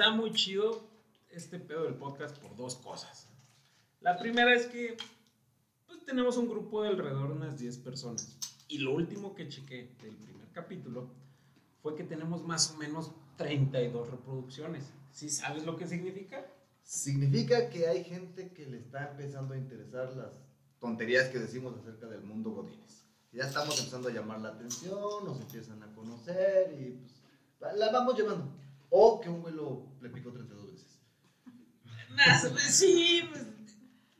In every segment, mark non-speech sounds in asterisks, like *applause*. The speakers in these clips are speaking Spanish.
Está muy chido este pedo del podcast por dos cosas. La primera es que pues, tenemos un grupo de alrededor de unas 10 personas. Y lo último que chequé del primer capítulo fue que tenemos más o menos 32 reproducciones. ¿Sí sabes lo que significa? Significa que hay gente que le está empezando a interesar las tonterías que decimos acerca del mundo Godines. Ya estamos empezando a llamar la atención, nos empiezan a conocer y pues la vamos llevando. O que un güey lo, le picó 32 veces. Nah, pues, sí, pues,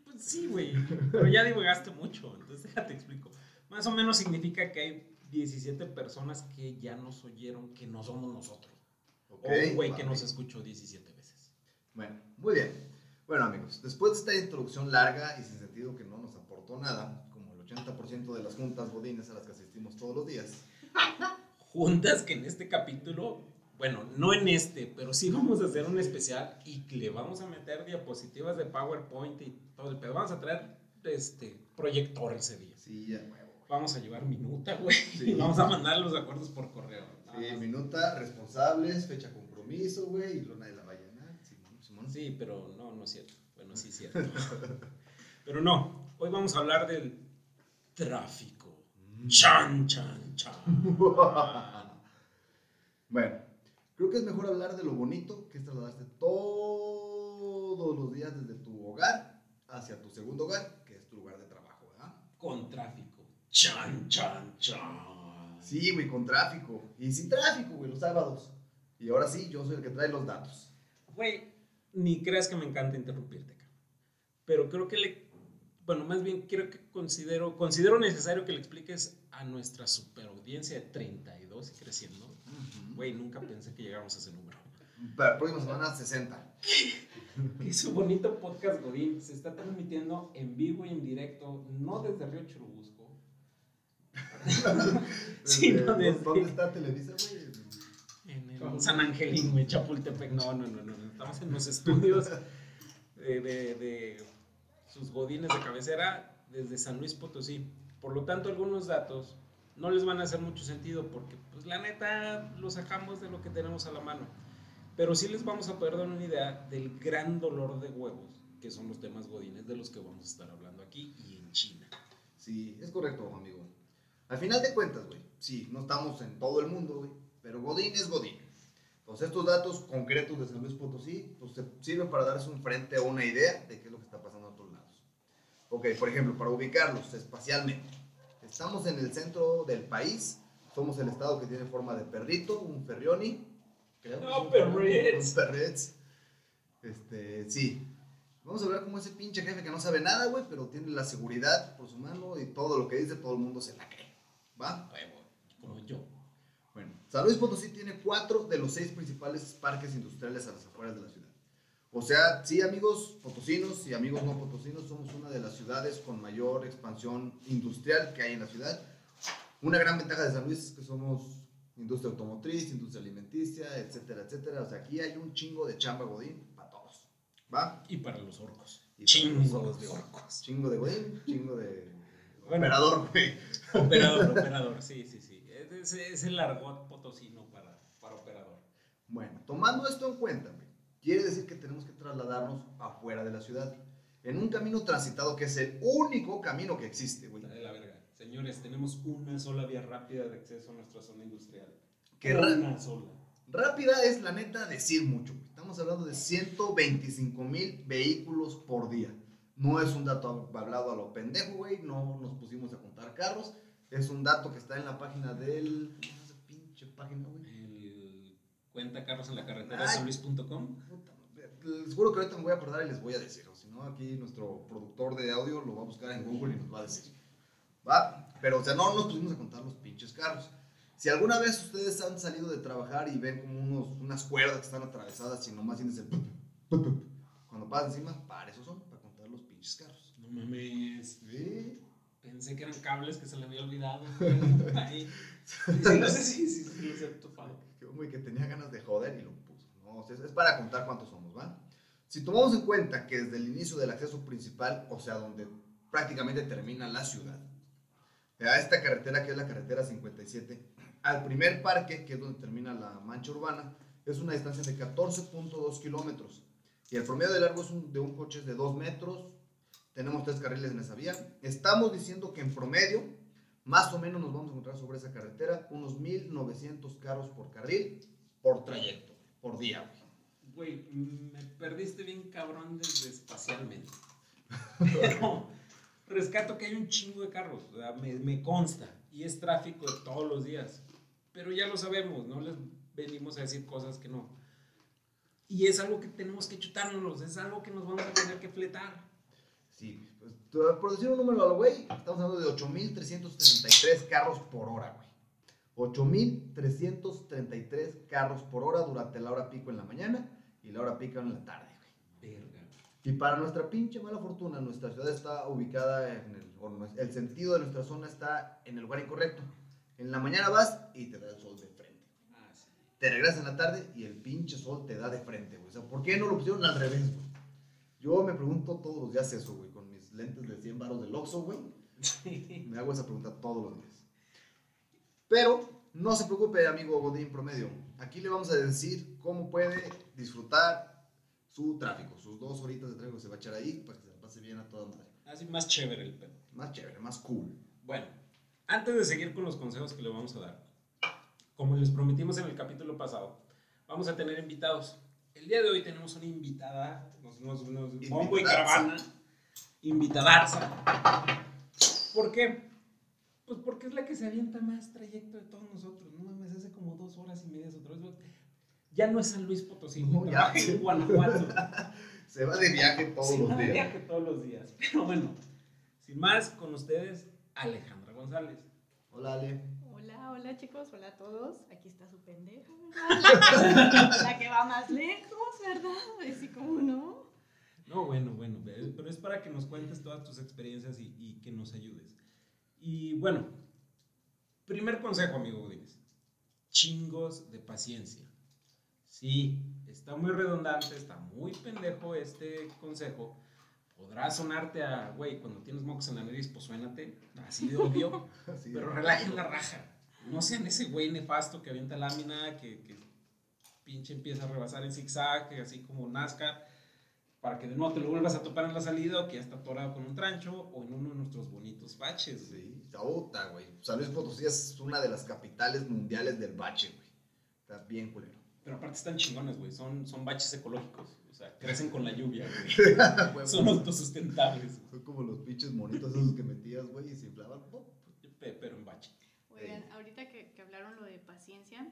pues sí, güey. Pero ya divagaste mucho, entonces déjate explico. Más o menos significa que hay 17 personas que ya nos oyeron que no somos nosotros. Ok, o un güey que vale. nos escuchó 17 veces. Bueno, muy bien. Bueno, amigos, después de esta introducción larga y sin sentido que no nos aportó nada, como el 80% de las juntas godines a las que asistimos todos los días, *laughs* Juntas que en este capítulo, bueno, no en este, pero sí *laughs* vamos a hacer un especial y le vamos a meter diapositivas de PowerPoint y todo el pedo. Vamos a traer este proyector ese día. sí, ya. Vamos a llevar minuta, güey. Sí. *laughs* Vamos a mandar los acuerdos por correo. Sí, minuta, responsables, fecha compromiso, güey, y lona de la ballena. Simón, Simón. Sí, pero no, no es cierto. Bueno, sí es cierto. *laughs* pero no, hoy vamos a hablar del tráfico. Mm. Chan, chan, chan. bueno, creo que es mejor hablar de lo bonito que es trasladarse todos los días desde tu hogar hacia tu segundo hogar, que es tu lugar de trabajo, ¿verdad? Con tráfico. Chan, chan, chan. Sí, güey, con tráfico. Y sin tráfico, güey, los sábados. Y ahora sí, yo soy el que trae los datos. Güey, ni creas que me encanta interrumpirte. Pero creo que le. Bueno, más bien quiero que considero, considero necesario que le expliques a nuestra superaudiencia de 32 y creciendo. Güey, nunca pensé que llegáramos a ese número. Para la próxima semana, 60. Que su bonito podcast Godín se está transmitiendo en vivo y en directo, no desde Río Churubusco. *laughs* Sí, Desde- no, desde- ¿Dónde está Televisa, güey? En el San Angelín, güey, Chapultepec. No, no, no, no, no. Estamos en los estudios de, de- de sus godines de cabecera desde San Luis Potosí. Por lo tanto, algunos datos no les van a hacer mucho sentido porque, pues, la neta, lo sacamos de lo que tenemos a la mano. Pero sí les vamos a poder dar una idea del gran dolor de huevos, que son los temas godines de los que vamos a estar hablando aquí y en China. Sí, es correcto, amigo. Al final de cuentas, güey, sí, no estamos en todo el mundo, güey, pero Godín es Godín. Entonces, estos datos concretos de San Luis Potosí, pues sirven para darles un frente o una idea de qué es lo que está pasando a otros lados. Ok, por ejemplo, para ubicarlos espacialmente. Estamos en el centro del país, somos el estado que tiene forma de perrito, un ferrioni. No, un perrets. Un perrets. Este, sí. Vamos a hablar como ese pinche jefe que no sabe nada, güey, pero tiene la seguridad por su mano y todo lo que dice, todo el mundo se la cree. ¿Va? Como yo. Bueno, San Luis Potosí tiene cuatro de los seis principales parques industriales a las afueras de la ciudad. O sea, sí, amigos potosinos y amigos no potosinos, somos una de las ciudades con mayor expansión industrial que hay en la ciudad. Una gran ventaja de San Luis es que somos industria automotriz, industria alimenticia, etcétera, etcétera. O sea, aquí hay un chingo de chamba godín para todos. ¿Va? Y para los orcos. Y los orcos. de orcos. Chingo de godín, chingo de Bueno. operador, *laughs* güey. Operador, operador, sí, sí, sí. Es, es- es el argot potosino para, para operador. Bueno, tomando esto en cuenta, quiere decir que tenemos que trasladarnos afuera de la ciudad, en un camino transitado que es el único camino que existe, güey. De la verga. Señores, tenemos una sola vía rápida de acceso a nuestra zona industrial. Que una sola. rápida es la neta decir mucho, güey. Estamos hablando de 125 mil vehículos por día. No es un dato hablado a lo pendejo, güey. No nos pusimos a contar carros. Es un dato que está en la página del. ¿Cómo se pinche página, güey? Cuenta carros en la carretera. Puta, Les juro que ahorita me voy a acordar y les voy a decir. O si no, aquí nuestro productor de audio lo va a buscar en Google y nos va a decir. ¿Va? Pero, o sea, no nos pusimos a contar los pinches carros. Si alguna vez ustedes han salido de trabajar y ven como unos, unas cuerdas que están atravesadas y nomás tienes el... Cuando pasan encima, para eso son, para contar los pinches carros. No mames. Sí. Pensé que eran cables que se le había olvidado. *laughs* Ahí. Sí, no sé si, si, si los he topado. Güey que tenía ganas de joder y lo puso. No, o sea, es para contar cuántos somos, ¿va? Si tomamos en cuenta que desde el inicio del acceso principal, o sea, donde prácticamente termina la ciudad, a esta carretera que es la carretera 57, al primer parque, que es donde termina la mancha urbana, es una distancia de 14.2 kilómetros. Y el promedio de largo es un- de un coche es de 2 metros. Tenemos tres carriles en esa vía. Estamos diciendo que en promedio, más o menos nos vamos a encontrar sobre esa carretera unos 1.900 carros por carril, por trayecto, por día. güey. Güey, me perdiste bien cabrón desde espacialmente. *laughs* Pero rescato que hay un chingo de carros, o sea, me, me consta. Y es tráfico de todos los días. Pero ya lo sabemos, no les venimos a decir cosas que no. Y es algo que tenemos que chutárnoslos, es algo que nos vamos a tener que fletar. Sí, pues, por decir un número al güey, estamos hablando de 8.333 carros por hora, güey. 8.333 carros por hora durante la hora pico en la mañana y la hora pico en la tarde, güey. Verga. Y para nuestra pinche mala fortuna, nuestra ciudad está ubicada en el, o el sentido de nuestra zona está en el lugar incorrecto. En la mañana vas y te da el sol de frente. Ah, sí. Te regresas en la tarde y el pinche sol te da de frente, güey. O sea, ¿por qué no lo pusieron al revés, güey? Yo me pregunto todos los días eso, güey, mis lentes de 100 baros del Oxxo, güey. Me hago esa pregunta todos los días. Pero no se preocupe, amigo Godín Promedio. Aquí le vamos a decir cómo puede disfrutar su tráfico, sus dos horitas de tráfico que se va a echar ahí para que se pase bien a toda madre. Así más chévere el pedo. Más chévere, más cool. Bueno, antes de seguir con los consejos que le vamos a dar, como les prometimos en el capítulo pasado, vamos a tener invitados. El día de hoy tenemos una invitada, nos, nos, nos- bombo y caravana, invitadaza. ¿Por qué? Pues porque es la que se avienta más trayecto de todos nosotros. No mames, hace como dos horas y media otra vez. Ya no es San Luis Potosí, No, ya. en Guanajuato. *laughs* Se va de viaje todos los días. viaje todos los días. Pero bueno, sin más, con ustedes, Alejandra González. Hola, Ale. Hola, hola chicos, hola a todos. Aquí está su pendeja, ¿verdad? *laughs* La que va más lejos, ¿verdad? Así como no. No, bueno, bueno, pero es para que nos cuentes todas tus experiencias y, y que nos ayudes. Y bueno, primer consejo, amigo Godínez. Chingos de paciencia. Sí, está muy redundante, está muy pendejo este consejo. Podrá sonarte a, güey, cuando tienes mocos en la nariz, pues suénate, así de obvio. *laughs* Pero relajen la raja. No sean ese güey nefasto que avienta lámina, que, que pinche empieza a rebasar en zigzag, que así como NASCAR, para que de nuevo te lo vuelvas a topar en la salida o que ya está atorado con un trancho o en uno de nuestros bonitos baches. Sí, puta, güey. San Luis Potosí es una de las capitales mundiales del bache, güey. Está bien culero. Pero aparte están chingones, güey. Son, son baches ecológicos. O sea, crecen con la lluvia, güey. *laughs* Son autosustentables. Son como los pinches monitos esos que metías, güey, y se inflaban. Pero en bache. Oigan, ahorita que, que hablaron lo de paciencia,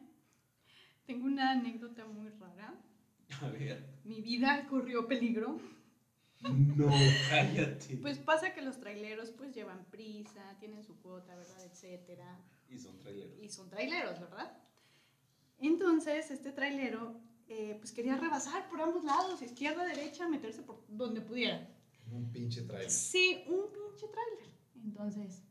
tengo una anécdota muy rara. *laughs* A ver. Mi vida corrió peligro. No, cállate. Pues pasa que los traileros pues llevan prisa, tienen su cuota, ¿verdad? Etcétera. Y son traileros. y son traileros, ¿verdad? Entonces, este trailero eh, pues quería rebasar por ambos lados, izquierda, derecha, meterse por donde pudiera. Un pinche trailer. Sí, un pinche trailer. Entonces,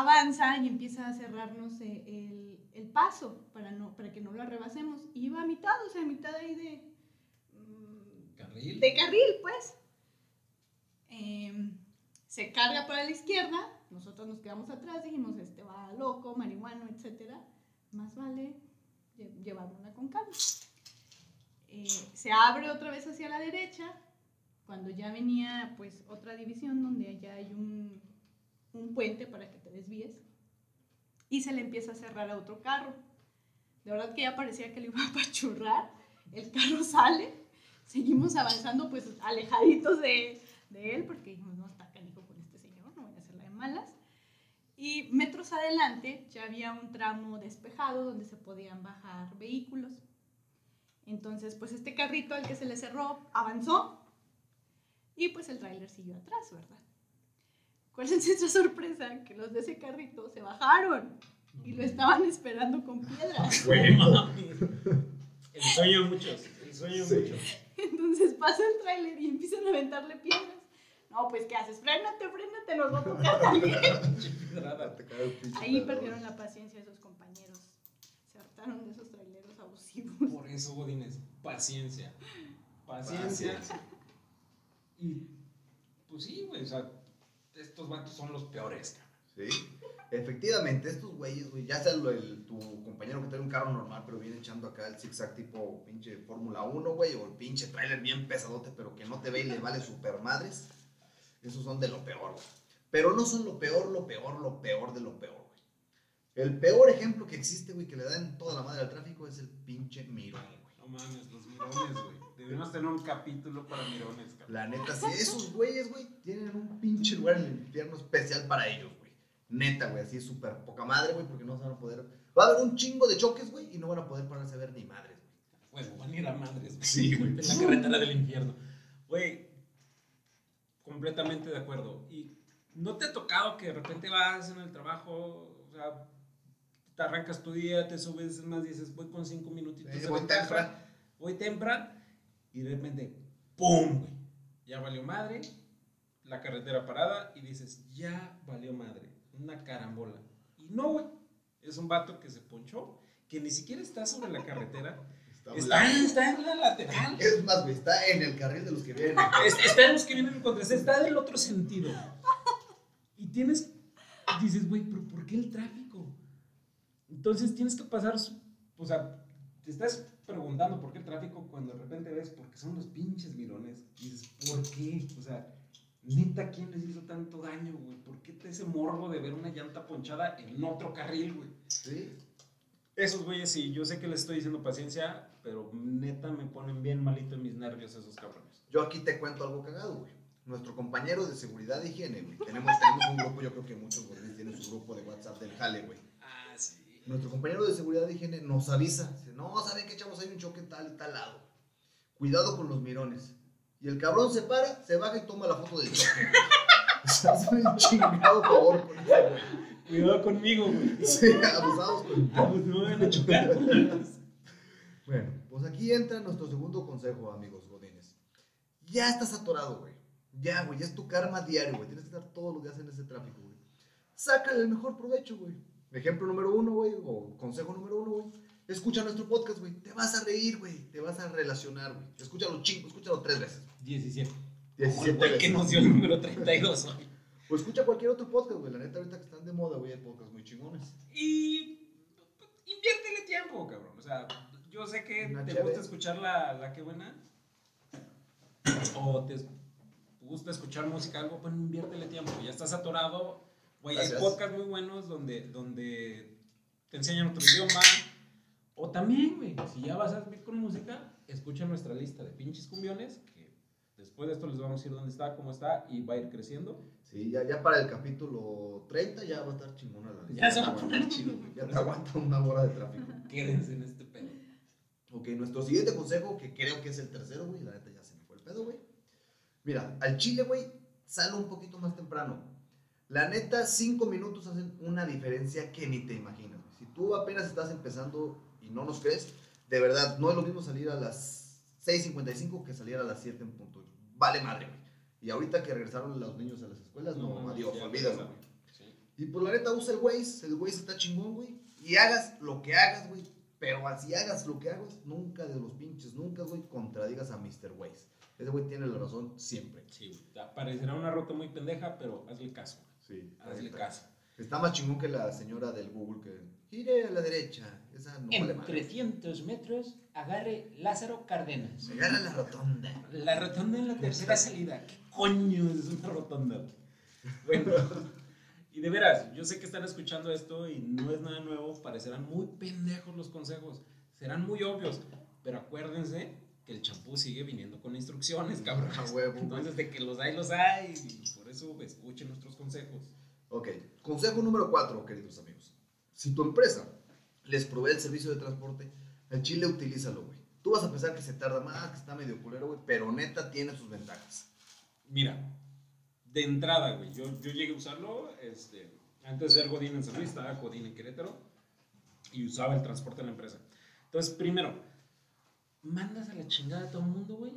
avanza y empieza a cerrarnos eh, el, el paso para, no, para que no lo rebasemos. Y iba a mitad, o sea, a mitad ahí de, mm, ¿Carril? de carril, pues. Em, se carga para la izquierda, nosotros nos quedamos atrás, dijimos, este va loco, marihuano, etcétera. Más vale lle- llevarla con calma. Eh, se abre otra vez hacia la derecha, cuando ya venía pues otra división donde ya hay un, un puente para que te desvíes, y se le empieza a cerrar a otro carro. De verdad que ya parecía que le iba a *laughs* apachurrar, el carro sale, seguimos avanzando pues alejaditos de, de él, porque dijimos, no, está canijo con este señor, no voy a hacerla de malas. Y metros adelante ya había un tramo despejado donde se podían bajar vehículos. Entonces, pues este carrito al que se le cerró avanzó y pues el tráiler siguió atrás, ¿verdad? ¿Cuál es nuestra sorpresa? Que los de ese carrito se bajaron y lo estaban esperando con piedras. *laughs* Güey, mami. El sueño de muchos. El sueño de Sí. muchos. Entonces pasa el tráiler y empiezan a aventarle piedras. No, pues ¿qué haces? Frénate, frénate, nos va a tocar también. *laughs* Ahí perdieron la paciencia esos compañeros. Se hartaron de esos traileros abusivos. Por eso, Godines, paciencia. Paciencia. Paciencia. Y, pues sí, güey, o sea, estos vatos son los peores, cabrón. Sí. Efectivamente, estos güeyes, güey, ya sea el, tu compañero que trae un carro normal, pero viene echando acá el zigzag tipo pinche Fórmula 1, güey, o el pinche trailer bien pesadote, pero que no te ve y le vale super madres. Esos son de lo peor, güey. Pero no son lo peor, lo peor, lo peor de lo peor, güey. El peor ejemplo que existe, güey, que le dan toda la madre al tráfico es el pinche mirón. No mames, los mirones, güey. Debemos tener un capítulo para mirones, cabrón. La neta, si esos güeyes, güey, tienen un pinche lugar en el infierno especial para ellos, güey. Neta, güey, así es súper poca madre, güey, porque no se van a poder. Va a haber un chingo de choques, güey, y no van a poder pararse a ver ni madres, güey. Huevo, van a ir a madres, güey. Sí, güey. En la carretera del infierno. Güey, completamente de acuerdo. Y no te ha tocado que de repente vas en el trabajo, o sea, te arrancas tu día, te subes, es más, dices, voy con cinco minutitos Eh, de voy ventaja, temprano. voy temprano, y de repente, ¡pum! güey, Ya valió madre, la carretera parada, y dices, ya valió madre, una carambola. Y no, güey, es un vato que se ponchó, que ni siquiera está sobre la carretera, *laughs* Está está, en la lateral. *laughs* Es más, güey, está en el carril de los que vienen. *laughs* Es- Está en los que vienen en contra, está del otro sentido. Y tienes, dices, güey, pero ¿por qué el tráfico? Entonces tienes que pasar, o sea, te estás preguntando por qué el tráfico cuando de repente ves, porque son los pinches mirones. Y dices, ¿por qué? O sea, neta, ¿quién les hizo tanto daño, güey? ¿Por qué te ese morbo de ver una llanta ponchada en otro carril, güey? Sí. Esos güeyes sí, yo sé que les estoy diciendo paciencia, pero neta me ponen bien malito en mis nervios esos cabrones. Yo aquí te cuento algo cagado, güey. Nuestro compañero de seguridad e higiene, güey. Tenemos, tenemos un grupo, yo creo que muchos güeyes tienen su grupo de WhatsApp del Jale, güey. Nuestro compañero de seguridad de higiene nos avisa. Dice, no, ¿saben qué, chavos? Hay un choque tal y tal lado. Cuidado con los mirones. Y el cabrón se para, se baja y toma la foto del choque. Un chingado favor con. Cuidado conmigo, güey. Sí, abusados con... Bueno, pues aquí entra nuestro segundo consejo, amigos godines. Ya estás atorado, güey. Ya, güey, ya es tu karma diario, güey. Tienes que estar todos los días en ese tráfico, güey. Sácale el mejor provecho, güey. Ejemplo número uno, güey, o consejo número uno, güey. Escucha nuestro podcast, güey. Te vas a reír, güey. Te vas a relacionar, güey. Escúchalo chingo, escúchalo tres veces. 17. 17 Güey, que veces. nos dio el número 32 hoy. O escucha cualquier otro podcast, güey. La neta, ahorita que están de moda, güey, hay podcasts muy chingones. Y inviértele tiempo, cabrón. O sea, yo sé que Una te chévere. gusta escuchar la, la que buena. O te gusta escuchar música, algo, bueno, inviértele tiempo. Ya estás atorado. Güey, hay podcasts muy buenos donde, donde te enseñan otro idioma. O también, güey, si ya vas a vivir con música, escucha nuestra lista de pinches cumbiones, que después de esto les vamos a decir dónde está, cómo está, y va a ir creciendo. Sí, ya, ya para el capítulo 30 ya va a estar chingona la Ya se va a poner chido, güey. Ya te aguanta una hora de tráfico. Quédense en este pedo. Ok, nuestro siguiente consejo, que creo que es el tercero, güey, la neta ya se me fue el pedo, güey. Mira, al chile, güey, sale un poquito más temprano. La neta, cinco minutos hacen una diferencia que ni te imaginas. Si tú apenas estás empezando y no nos crees, de verdad, no es lo mismo salir a las 6.55 que salir a las 7 en punto. Vale madre, güey. Y ahorita que regresaron los niños a las escuelas, no, mames, adiós, ya olvídalo, güey. Sí. Y por la neta usa el Waze, el Waze está chingón, güey. Y hagas lo que hagas, güey. Pero así hagas lo que hagas, nunca de los pinches, nunca, güey, contradigas a Mr. Waze. Ese güey tiene la razón siempre. Sí, güey. Parecerá una ruta muy pendeja, pero hazle caso. Sí. Hazle caso. Está más chingón que la señora del Google que gire a la derecha. Esa no vale En madre. 300 metros, agarre Lázaro Cárdenas. Se agarra la rotonda. La rotonda en la tercera salida. ¿Qué coño es una rotonda? Bueno, y de veras, yo sé que están escuchando esto y no es nada nuevo. Parecerán muy pendejos los consejos. Serán muy obvios. Pero acuérdense que el champú sigue viniendo con instrucciones, cabrón. A huevo. Entonces, de que los hay, los hay. Y por eso escuchen nuestros consejos. Ok, consejo número 4, queridos amigos. Si tu empresa les provee el servicio de transporte, el chile utilízalo, güey. Tú vas a pensar que se tarda más, que está medio culero, güey, pero neta tiene sus ventajas. Mira, de entrada, güey, yo, yo llegué a usarlo, este, antes de ser Godín en San Luis, estaba Godín en Querétaro y usaba el transporte de la empresa. Entonces, primero, mandas a la chingada a todo el mundo, güey,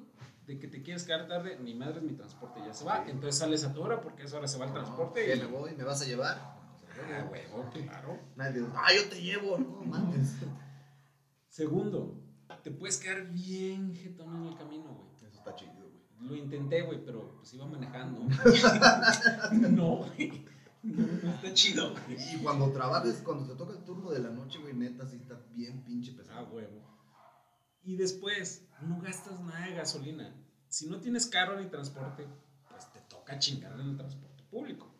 de que te quieres quedar tarde, mi madre es mi transporte, ya se va, entonces sales a tu hora porque a esa hora se va el transporte ¿Qué, y... me voy? ¿Me vas a llevar? Ah, huevo, claro. Nadie dice, ah, yo te llevo, no mames. Segundo, te puedes quedar bien jetón en el camino, güey. Eso está chido, güey. Lo intenté, güey, pero pues iba manejando. *laughs* no, güey. No, no está chido, güey. Y cuando trabajas, cuando te toca el turno de la noche, güey, neta, sí está bien pinche Ah, pesado. huevo. Y después, no gastas nada de gasolina. Si no tienes carro ni transporte, pues te toca chingar en el transporte público.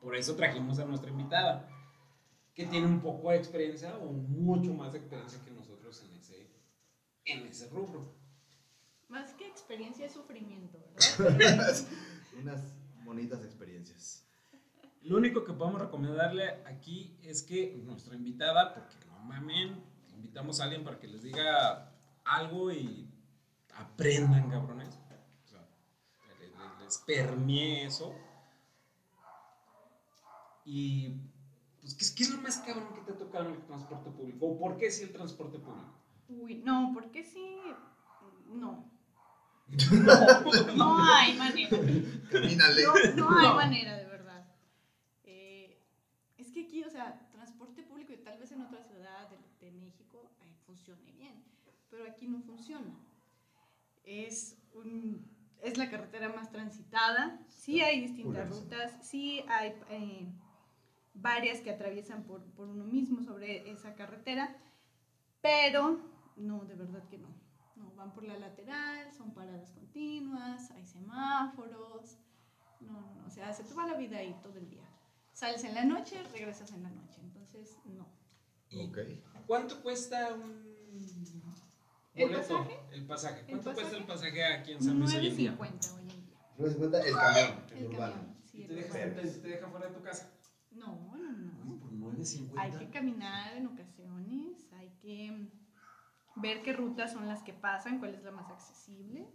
Por eso trajimos a nuestra invitada, que tiene un poco de experiencia o mucho más de experiencia que nosotros en ese, en ese rubro. Más que experiencia es sufrimiento, ¿verdad? *laughs* *laughs* Unas bonitas experiencias. Lo único que podemos recomendarle aquí es que nuestra invitada, porque no mamen, invitamos a alguien para que les diga algo y aprendan, cabrones. O sea, le- le- les permee eso. Y, pues, ¿qué, es- qué es lo más cabrón que te ha tocado en el transporte público? ¿O por qué sí el transporte público? Uy, no, porque sí. *laughs* No. No hay manera. Camínale. No, no hay manera, de es que aquí, o sea, transporte público y tal vez en otra ciudad de, de México eh, funcione bien, pero aquí no funciona. Es, un, es la carretera más transitada, sí hay distintas rutas, sí hay eh, varias que atraviesan por, por uno mismo sobre esa carretera, pero no, de verdad que no. No, van por la lateral, son paradas continuas, hay semáforos. No, no, no, o sea, se te va la vida ahí todo el día. Sales en la noche, regresas en la noche, entonces no. ¿Y Ok. cuánto cuesta un ¿El boleto? pasaje? El pasaje. ¿El ¿Cuánto cuesta el pasaje? pasaje aquí en San Luis hoy en día? 9.50 hoy en día. No se cuenta el camión, el, El urbano. camión, sí, ¿Y el te deja, te, te deja fuera de tu casa? No, no, no. por 9.50. Hay que caminar en ocasiones, hay que ver qué rutas son las que pasan, cuál es la más accesible.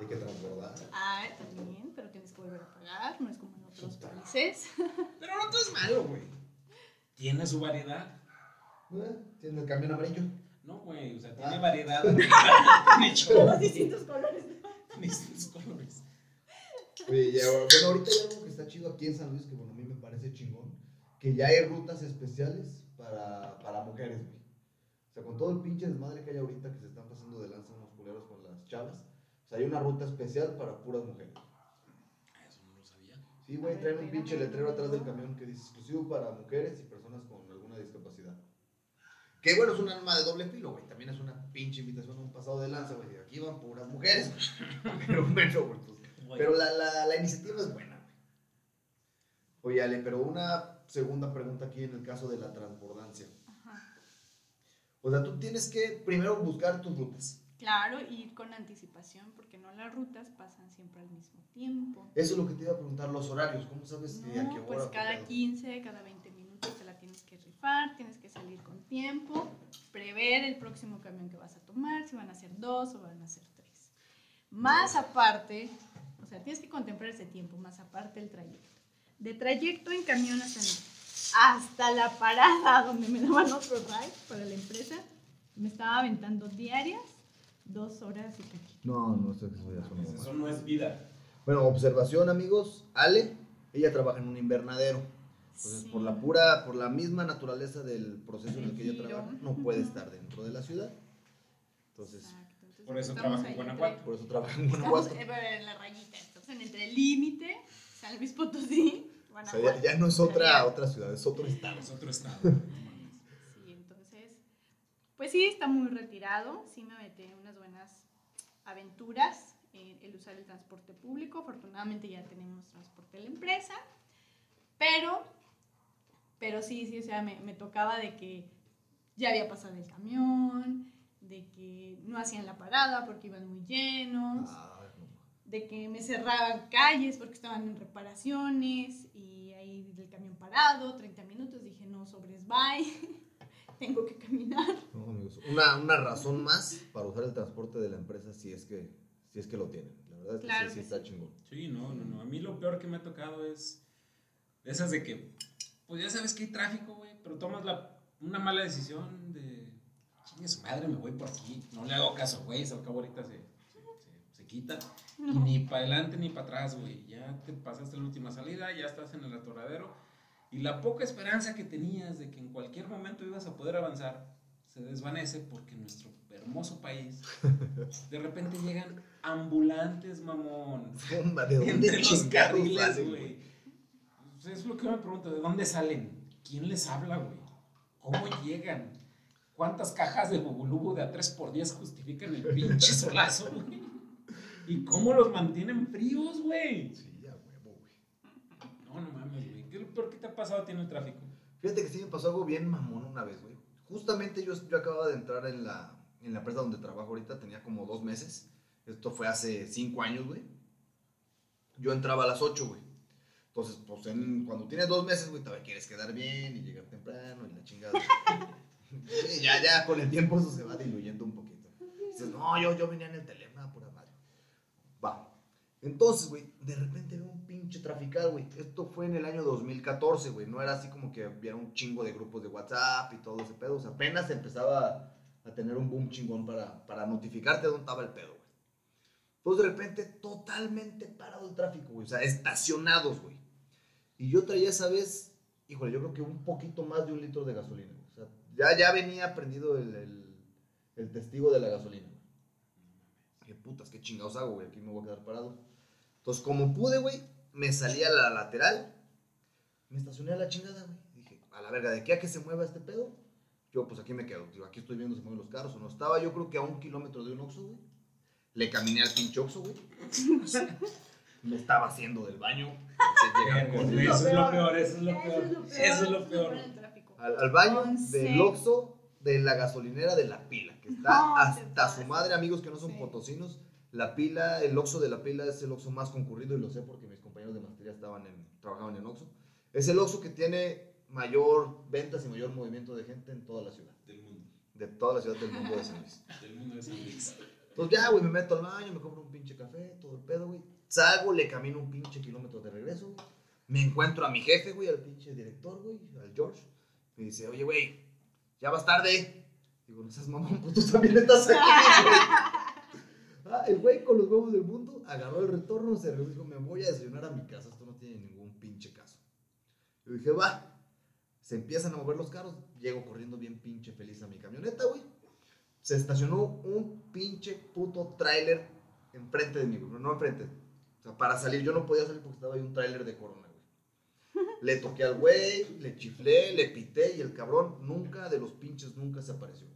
Hay que transbordar. Ah, también, pero tienes que volver a pagar, no es como en otros países. *laughs* Pero no todo es malo, güey. Tiene su variedad. Eh, Tiene el camión amarillo. No, güey, o sea, tiene Ah. variedad. *laughs* tiene. Los distintos colores. Tiene distintos colores. Oye, ya, bueno, ahorita hay algo que está chido aquí en San Luis, que bueno, a mí me parece chingón, que ya hay rutas especiales para, para mujeres, güey. O sea, con todo el pinche desmadre que hay ahorita que se están pasando de lanza unos culeros con las chavas, o sea, hay una ruta especial para puras mujeres. Eso no lo sabía. Sí, güey, traen un pinche letrero atrás del camión que dice exclusivo para mujeres y personas con alguna discapacidad. Que bueno, es un arma de doble filo, güey. También es una pinche invitación a un pasado de lanza, güey. Aquí van puras mujeres. *laughs* Pero bueno, güey, pues, Pero la, la, la iniciativa es buena, güey. Oye, Ale, pero una segunda pregunta aquí en el caso de la transbordancia. Ajá. O sea, tú tienes que primero buscar tus rutas. Claro, y ir con anticipación, porque no las rutas pasan siempre al mismo tiempo. Eso es lo que te iba a preguntar, los horarios. ¿Cómo sabes que a qué No, hora? pues cada pedo? 15, cada 20 minutos te la tienes que rifar, tienes que salir con tiempo, prever el próximo camión que vas a tomar, si van a ser dos o van a ser tres. Más aparte, o sea, tienes que contemplar ese tiempo, más aparte el trayecto. De trayecto en camión hasta, hasta la parada donde me daban otro ride para la empresa, me estaba aventando diarias dos horas y cachito. No, no sé qué eso eso no es vida. Bueno, observación, amigos. Ale, ella trabaja en un invernadero. Entonces, Sí. por la pura, por la misma naturaleza del proceso en el que ella trabaja, no puede estar dentro de la ciudad. Entonces, Exacto, entonces Por eso trabaja en Guanajuato. entre- por eso trabaja en Estamos Guanajuato. eh, en la rayita, estamos en entre el límite, San Luis Potosí, O sea, Guanajuato. ya, ya no es otra, otra ciudad, es otro estado. Es otro estado. *laughs* no mames. Sí, entonces, pues sí, está muy retirado, sí me metí en unas buenas aventuras en el usar el transporte público, afortunadamente ya tenemos transporte de la empresa, pero, pero sí, sí, o sea, me, me tocaba de que ya había pasado el camión, de que no hacían la parada porque iban muy llenos. Ah, de que me cerraban calles porque estaban en reparaciones y ahí el camión parado, 30 minutos, dije, no, sobres, bye, *laughs* tengo que caminar. No, amigos, una, una razón más para usar el transporte de la empresa si es que, si es que lo tienen. La verdad es que Claro sí, sí que está sí. chingón. Sí, no, no, no. A mí lo peor que me ha tocado es esas de que, pues ya sabes que hay tráfico, güey, pero tomas la, una mala decisión de, chingue su madre, me voy por aquí. No le hago caso, güey, se acabó ahorita se, se, se- se quita. Y ni para adelante ni para atrás, güey. Ya te pasaste la última salida, ya estás en el atoradero. Y la poca esperanza que tenías de que en cualquier momento ibas a poder avanzar se desvanece porque en nuestro hermoso país *laughs* de repente llegan ambulantes, mamón. Bomba, ¿De dónde Entre los carriles, güey. Entonces es lo que yo me pregunto, ¿de dónde salen? ¿Quién les habla, güey? ¿Cómo llegan? ¿Cuántas cajas de bubulubu de a 3x10 justifican el pinche solazo, güey? ¿Y cómo los mantienen fríos, güey? Sí, a huevo, güey. No, no mames, güey. ¿Qué, ¿Por qué te ha pasado a ti en el tráfico? Fíjate que sí me pasó algo bien mamón una vez, güey. Justamente yo, yo acababa de entrar en la, en la empresa donde trabajo ahorita, tenía como dos meses. Esto fue hace cinco años, güey. Yo entraba a las 8, güey. Entonces, pues en- cuando tienes dos meses, güey, todavía quieres quedar bien y llegar temprano y la chingada. *laughs* Sí, ya, ya, con el tiempo eso se va diluyendo un poquito. Dices, no, yo, yo venía en el teléfono, pura madre. Va. Entonces, güey, de repente veo un pinche trafical, güey. Esto fue en el año 2014, güey. No era así como que hubiera un chingo de grupos de WhatsApp y todo ese pedo. O sea, apenas empezaba a tener un boom chingón para, para notificarte dónde estaba el pedo, güey. Entonces, de repente, totalmente parado el tráfico, güey. O sea, estacionados, güey. Y yo traía esa vez, híjole, yo creo que un poquito más de un litro de gasolina, güey. O sea, ya, ya venía prendido el, el, el testigo de la gasolina. Qué putas, qué chingados hago, güey. Aquí me voy a quedar parado. Entonces, como pude, güey, me salí a la lateral, me estacioné a la chingada, güey. Dije, a la verga, de aquí a que se mueva este pedo, yo pues aquí me quedo. Digo, aquí estoy viendo si mueven los carros o no. Estaba yo creo que a un kilómetro de un Oxxo, güey. Le caminé al pinche Oxxo, güey. me estaba haciendo del baño. Eso es lo peor, eso es lo peor. Eso es lo peor. al, al baño Once. del Oxxo de la gasolinera de la pila, que está No, hasta su madre, amigos que no son Sí. potosinos. La pila, el Oxxo de la pila es el Oxxo más concurrido y lo sé porque mis compañeros de maestría estaban en, trabajaban en Oxxo. Es el Oxxo que tiene mayor ventas y mayor movimiento de gente en toda la ciudad, Del mundo. de toda la ciudad del mundo de San Luis. *laughs* Del mundo de San Luis. Entonces ya, güey, me meto al baño, me compro un pinche café, todo el pedo, güey. Salgo, le camino un pinche kilómetro de regreso, güey. Me encuentro a mi jefe, güey, al pinche director, güey, al George. Me dice, oye, güey, ya vas tarde. Digo, no seas mamón, pues tú también estás aquí, güey. *laughs* Ah, el güey con los huevos del mundo agarró el retorno, se regresó y dijo, me voy a desayunar a mi casa, esto no tiene ningún pinche caso. Yo dije, va. Se empiezan a mover los carros, llego corriendo bien pinche feliz a mi camioneta, güey se estacionó un pinche puto tráiler enfrente de mí, güey. No enfrente. O sea, para salir, yo no podía salir porque estaba ahí un tráiler de corona, güey. *laughs* Le toqué al güey, le chiflé, le pité y el cabrón nunca de los pinches nunca se apareció.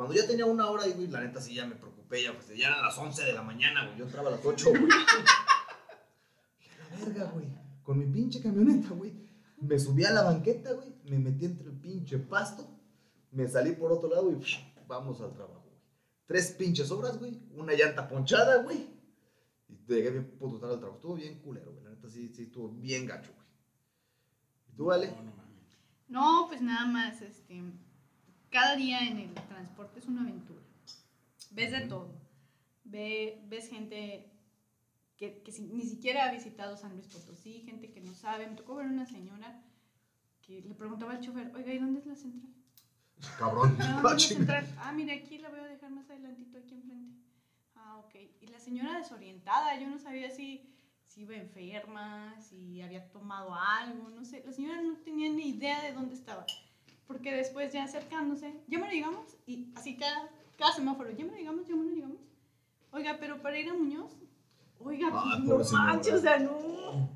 Cuando ya tenía una hora ahí, güey, la neta sí ya me preocupé, ya, pues ya eran las 11 de la mañana, güey. Yo entraba a las 8, güey. *laughs* La verga, güey. Con mi pinche camioneta, güey. Me subí a la banqueta, güey. Me metí entre el pinche pasto. Me salí por otro lado y psh, vamos al trabajo, güey. Tres pinches horas, güey. Una llanta ponchada, güey. Y llegué bien puto tarde al trabajo. Estuvo bien culero, güey. La neta sí, sí estuvo bien gacho, güey. ¿Y tú, vale? No, no. No, pues nada más, este, cada día en el transporte es una aventura. Ves de todo. Ve, ves gente que, ni siquiera ha visitado San Luis Potosí, gente que no sabe. Me tocó ver una señora que le preguntaba al chofer, oiga, ¿y dónde es la central? Cabrón. "Ah, *laughs* Ah, ¿dónde es la central? Ah, mire, aquí la voy a dejar más adelantito, aquí enfrente. Ah, ok. Y la señora desorientada, yo no sabía si, si iba enferma, si había tomado algo, no sé. La señora no tenía ni idea de dónde estaba. Porque después ya acercándose, ya me lo llegamos y así cada, cada semáforo, ya me lo llegamos, ya me lo llegamos. Oiga, pero para ir a Muñoz, oiga, Ay, pues, no manches, o sea, no.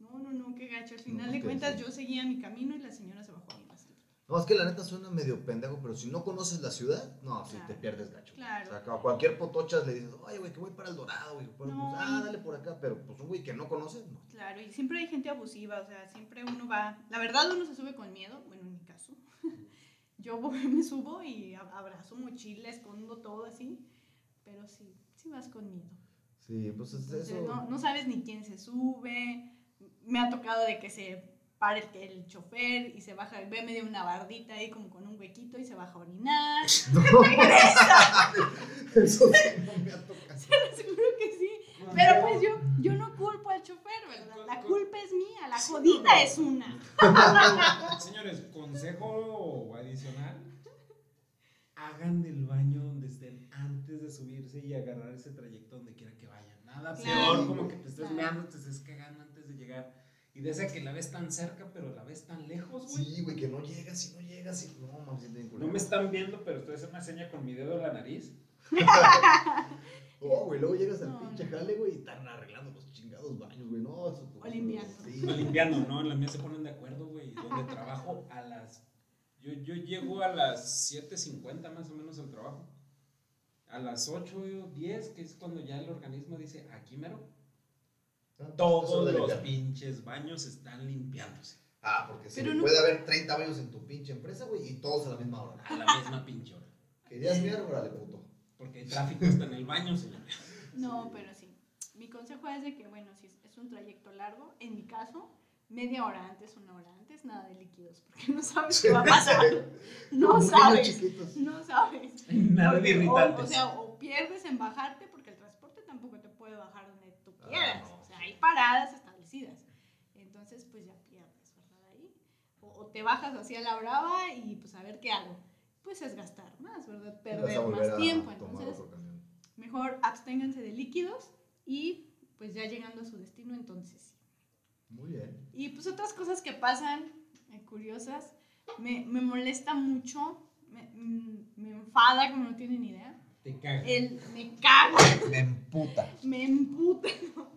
No, no, no, qué gacho. Al final No, de cuentas yo seguía mi camino y la señora se bajó a mi casa. No, es que la neta suena medio pendejo, pero si no conoces la ciudad, no, Claro. te pierdes gacho. Claro. O sea, a cualquier potochas le dices, oye, güey, que voy para el Dorado, güey. Pues, No, ah, dale por acá, pero pues un güey que no conoce, no. Claro, y siempre hay gente abusiva, o sea, siempre uno va, la verdad uno se sube con miedo, bueno, en mi caso, *laughs* yo me subo y ab- abrazo mochila, escondo todo así, pero sí, sí vas con miedo. Sí, pues es Entonces, eso. no, no sabes ni quién se sube, me ha tocado de que se pare el, el chofer y se baja, ve medio una bardita ahí como con un huequito y se baja a orinar, *laughs* *laughs* Eso sí no me ha tocado. *laughs* seguro que sí, pero pues yo, yo no culpo al chofer, ¿verdad? La culpa es mía, la jodida es una. Señores, consejo adicional. Hagan del baño donde estén antes de subirse y agarrar ese trayecto donde quiera que vayan. Nada Claro. peor como que te estés Claro. meando, te estés cagando antes de llegar. Y de esa que la ves tan cerca, pero la ves tan lejos, güey. Sí, güey, que no llegas y no llegas y no, mames, siente bien culero. No me están viendo, pero estoy haciendo una seña con mi dedo en la nariz. *laughs* Oh, güey, luego llegas al No, pinche jale, güey, y están arreglando los chingados baños, güey. No, eso O limpiando. Sí. limpiando, ¿no? En la mía se ponen de acuerdo, güey. Donde *laughs* trabajo a las. Yo, yo llego a las 7:50 más o menos al trabajo. A las 8 o 10, que es cuando ya el organismo dice, aquí mero. Ah, eso Todos de los pinches baños están limpiándose. Ah, porque si no- puede haber 30 baños en tu pinche empresa, güey, y todos a la misma hora. A la misma pinche hora. *laughs* ¿Querías mirar? Órale, puto. Porque hay tráfico hasta en el baño, señor. *laughs* No, pero sí. Mi consejo es de que, bueno, si es- un trayecto largo, en mi caso, media hora antes, una hora antes, nada de líquidos, porque no sabes qué va a *laughs* pasar. No sabes. chiquitos. No sabes. Nada de o- irritantes. O, sea, o pierdes en bajarte porque el transporte tampoco te puede bajar donde tú Ah, quieras. no. Paradas establecidas. Entonces, pues ya pierdes, ¿verdad? Ahí. O, o te bajas así a la brava y pues a ver qué hago. Pues es gastar más, ¿verdad? Perder más tiempo. Entonces, mejor absténganse de líquidos y pues ya llegando a su destino, entonces sí. Muy bien. Y pues otras cosas que pasan eh, curiosas, me, me molesta mucho, me, mm, me enfada como no tienen idea. Te caga. El me cago, Me emputa. me emputa. *laughs*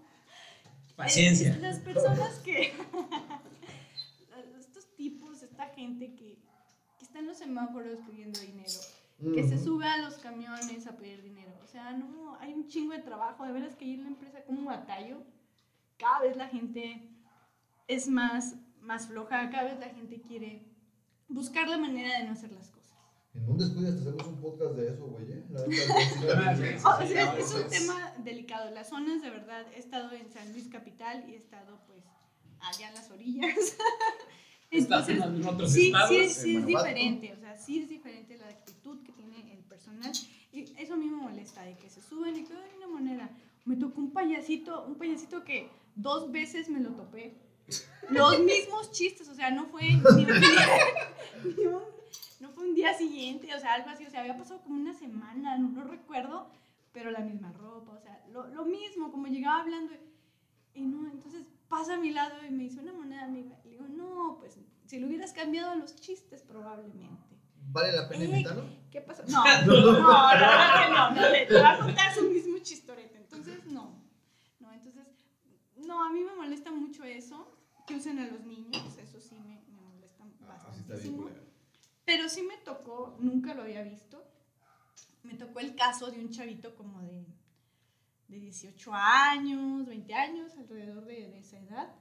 Paciencia. Es- Las personas que. *laughs* estos tipos, esta gente que, que está en los semáforos pidiendo dinero, que se sube a los camiones a pedir dinero. O sea, no, hay un chingo de trabajo. De veras que ahí en la empresa como batallo. Cada vez la gente es más, más floja, cada vez la gente quiere buscar la manera de no hacer las cosas. En un descuido hasta hacemos un podcast de eso, güey, es un tema delicado. Las zonas, de verdad, he estado en San Luis Capital y he estado, pues, allá en las orillas. *laughs* Estás Entonces, en otros sí, estados. sí, sí en es diferente. O sea, sí es diferente la actitud que tiene el personal. Y eso a mí me molesta, de que se suben y que hay una moneda. Me tocó un payasito, un payasito que dos veces me lo topé. Los mismos chistes, o sea, no fue ni un *laughs* ni un- no fue un día siguiente, o sea, algo así, o sea, había pasado como una semana, no, no recuerdo, pero la misma ropa, o sea, lo, lo mismo, como llegaba hablando, y no, entonces pasa a mi lado y me dice una moneda amiga, y le digo, no, pues, si lo hubieras cambiado los chistes probablemente. ¿Vale la pena Eh, invitarlo? ¿Qué pasó? No, *laughs* no, que no, no, le, va a contar su mismo chistorete, entonces no, no, entonces, no, a mí me molesta mucho eso, que usen a los niños, eso sí me, me molesta Ah, sí está bien, bastante. Pero sí me tocó, nunca lo había visto, me tocó el caso de un chavito como de, de 18 años, 20 años, alrededor de, de esa edad.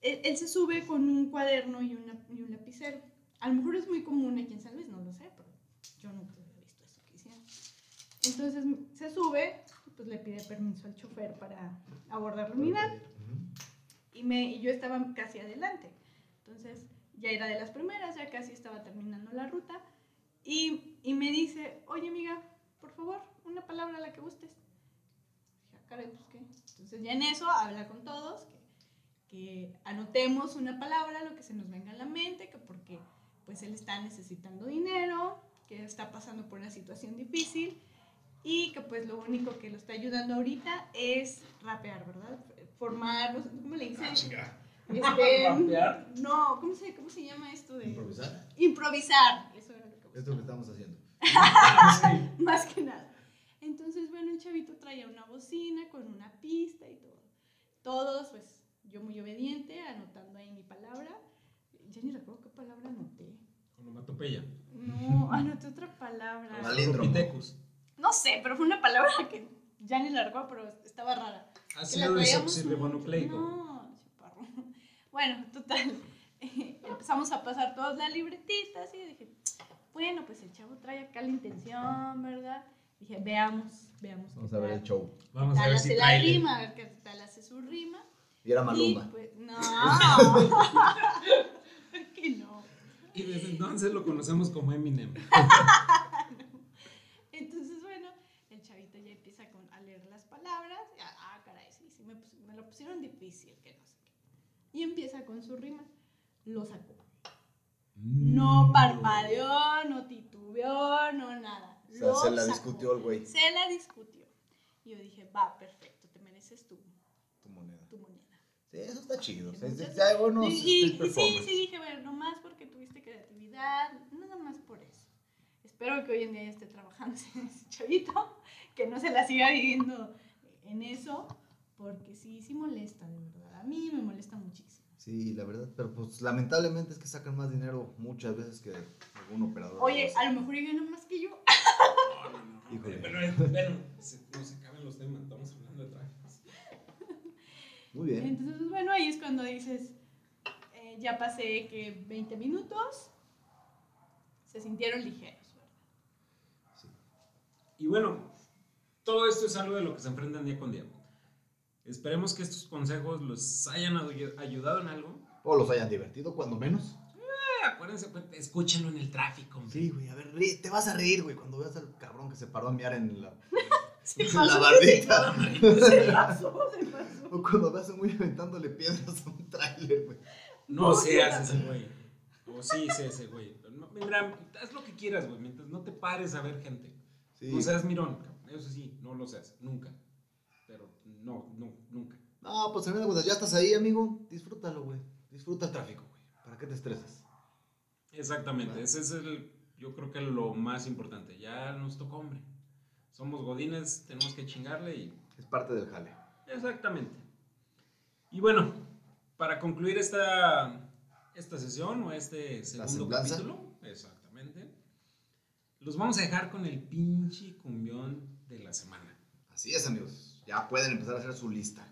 Él, él se sube con un cuaderno y, una, y un lapicero. A lo mejor es muy común aquí en San Luis, no lo sé, pero yo nunca había visto eso que hicieran. Entonces se sube, pues le pide permiso al chofer para abordar la unidad y, me, y yo estaba casi adelante. Entonces ya era de las primeras, ya casi estaba terminando la ruta. Y, y me dice, oye amiga, por favor, una palabra la que gustes. Dije, "Ah, caray, pues qué. Entonces ya en eso habla con todos, que, que anotemos una palabra, lo que se nos venga a la mente, que porque pues él está necesitando dinero, que está pasando por una situación difícil y que pues lo único que lo está ayudando ahorita es rapear, ¿verdad? Formar, ¿cómo le dicen? Ah. Este, no, ¿cómo se, ¿cómo se llama esto de...? ¿Improvisar? Improvisar. Eso era lo que Es lo que estamos haciendo. *laughs* Sí. Más que nada. Entonces, bueno, el chavito traía una bocina con una pista y todo. Todos, pues, yo muy obediente, anotando ahí mi palabra. Ya ni recuerdo qué palabra anoté. Onomatopeya. No, *laughs* anoté otra palabra. Pitecus. No sé, pero fue una palabra que ya ni la recuerdo, pero estaba rara. Ácido desoxirribonucleico. No. Bueno, *laughs* total. *laughs* Empezamos a pasar todas las libretitas y dije, bueno, pues el chavo trae acá la intención, ¿verdad? Dije, veamos, veamos. Vamos a ver el show. Vamos a ver hace si la trae. rima, a ver qué tal hace su rima. Y era Y Maluma. pues, no. *laughs* que no. Y desde entonces lo conocemos como Eminem. Entonces, bueno, el chavito ya empieza con- a leer las palabras. y, Ah, caray, sí, sí, me, me lo pusieron difícil, que no sé. Y empieza con su rima. Lo sacó. Mm. No parpadeó, no titubeó, no nada. O sea, se la sacó. discutió el güey. Se la discutió. Y yo dije, va, perfecto, te mereces tu, Tu moneda. tu moneda. Sí, eso está chido. Sea, Entonces, está bueno. y, y- sí, sí, dije, bueno, nomás porque tuviste creatividad, nada más por eso. espero que hoy en día ya esté trabajando *laughs* ese chavito, que no se la siga viviendo en eso, porque sí, sí molesta, de verdad. A mí me molesta muchísimo. Sí, la verdad, pero pues lamentablemente es que sacan más dinero muchas veces que algún operador. Oye, a lo mejor ellos ganan más que yo. No, no, no. Híjole. Pero, bueno, se, no se acaben los temas, estamos hablando de tráficos. Muy bien. Entonces, bueno, ahí es cuando dices, eh, ya pasé que 20 minutos, se sintieron ligeros, ¿verdad? Sí. Y bueno, todo esto es algo de lo que se enfrentan día con día. Esperemos que estos consejos los hayan ayu- ayudado en algo. O los hayan divertido, cuando menos. Eh, acuérdense, pues, escúchenlo en el tráfico. hombre. Sí, güey, a ver, te vas a reír, güey, cuando veas al cabrón que se paró a miar en la, *laughs* Se en pasó la bardita. Se pasó, se *laughs* pasó. O cuando veas a un güey aventándole piedras a un tráiler, güey. No No, seas ese güey. O sí, sé ese güey. No- Mira, haz lo que quieras, güey, mientras no te pares a ver gente. Sí. No seas mirón, eso sí, no lo seas, nunca. Pero no, no, nunca. No, pues de cuentas, ya estás ahí, amigo. Disfrútalo, güey. Disfruta el tráfico, güey. ¿Para qué te estresas? Exactamente, Vale. ese es el, yo creo que lo más importante. Ya nos tocó, hombre. Somos godines, tenemos que chingarle y... Es parte del jale. Exactamente. Y bueno, para concluir esta, esta sesión o este segundo capítulo, exactamente, los vamos a dejar con el pinche cumbión de la semana. Así es, amigos. Ya pueden empezar a hacer su lista.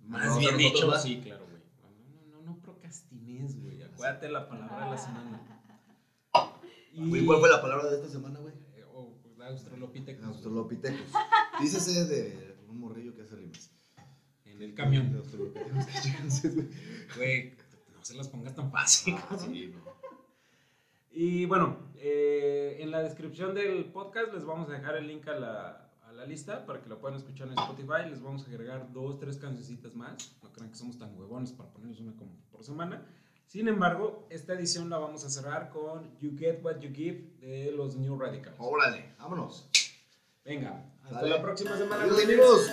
Más bien dicho, ¿va? sí, claro, güey. No, no, no, no procrastines, güey. Acuérdate la palabra de la semana. *laughs* Y, ¿Cuál fue la palabra de esta semana, güey? Eh, o Australopithecus. Australopithecus. *laughs* Dícese de un morrillo que hace rimas. En el De camión. Australopithecus *laughs* que chingados, güey. No se las pongas tan fácil. Ah, sí, no. Y bueno, eh, en la descripción del podcast les vamos a dejar el link a la, la lista para que lo puedan escuchar en Spotify. Les vamos a agregar dos, tres cancioncitas más. No crean que somos tan huevones para ponerles una como por semana. Sin embargo, esta edición la vamos a cerrar con You Get What You Give de los New Radicals. Órale, vámonos. Venga, hasta la próxima semana. Adiós, amigos.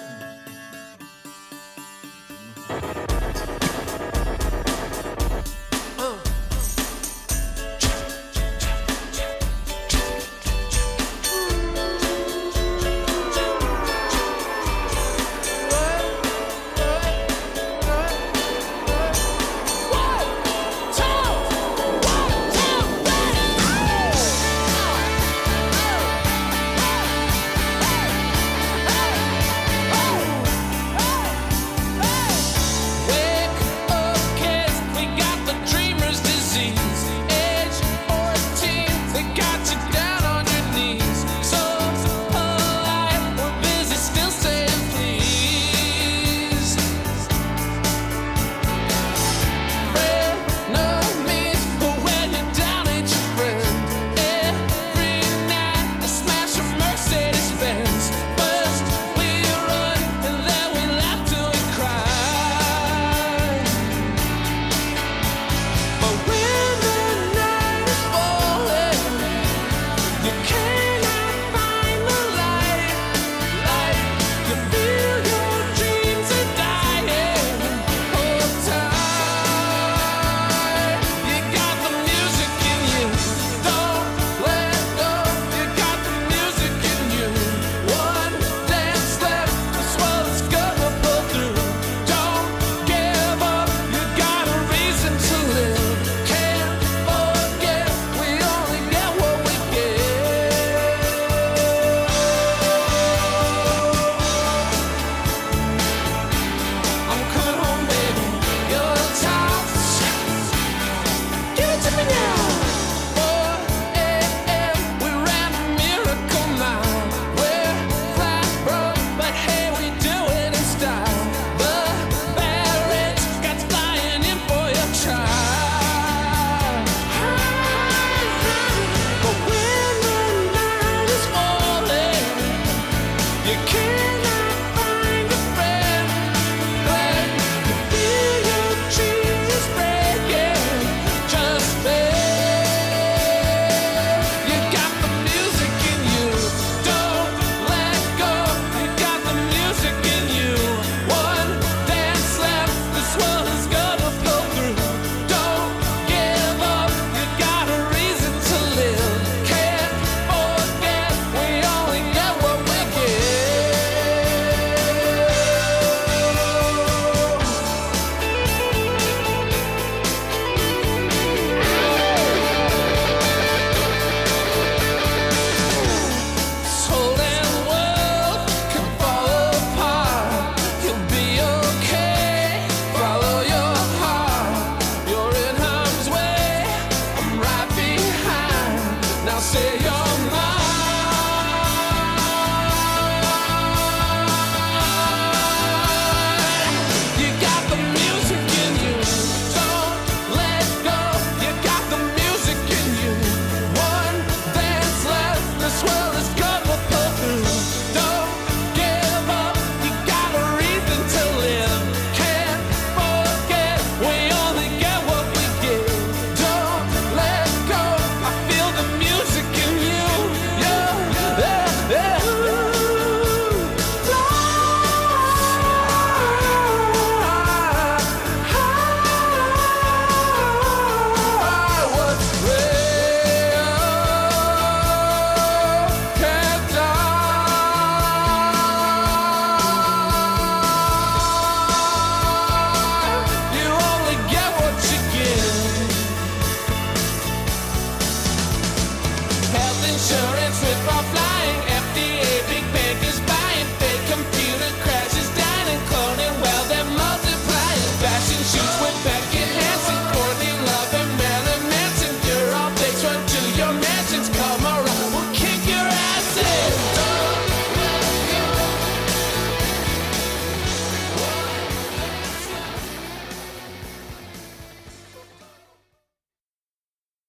You can't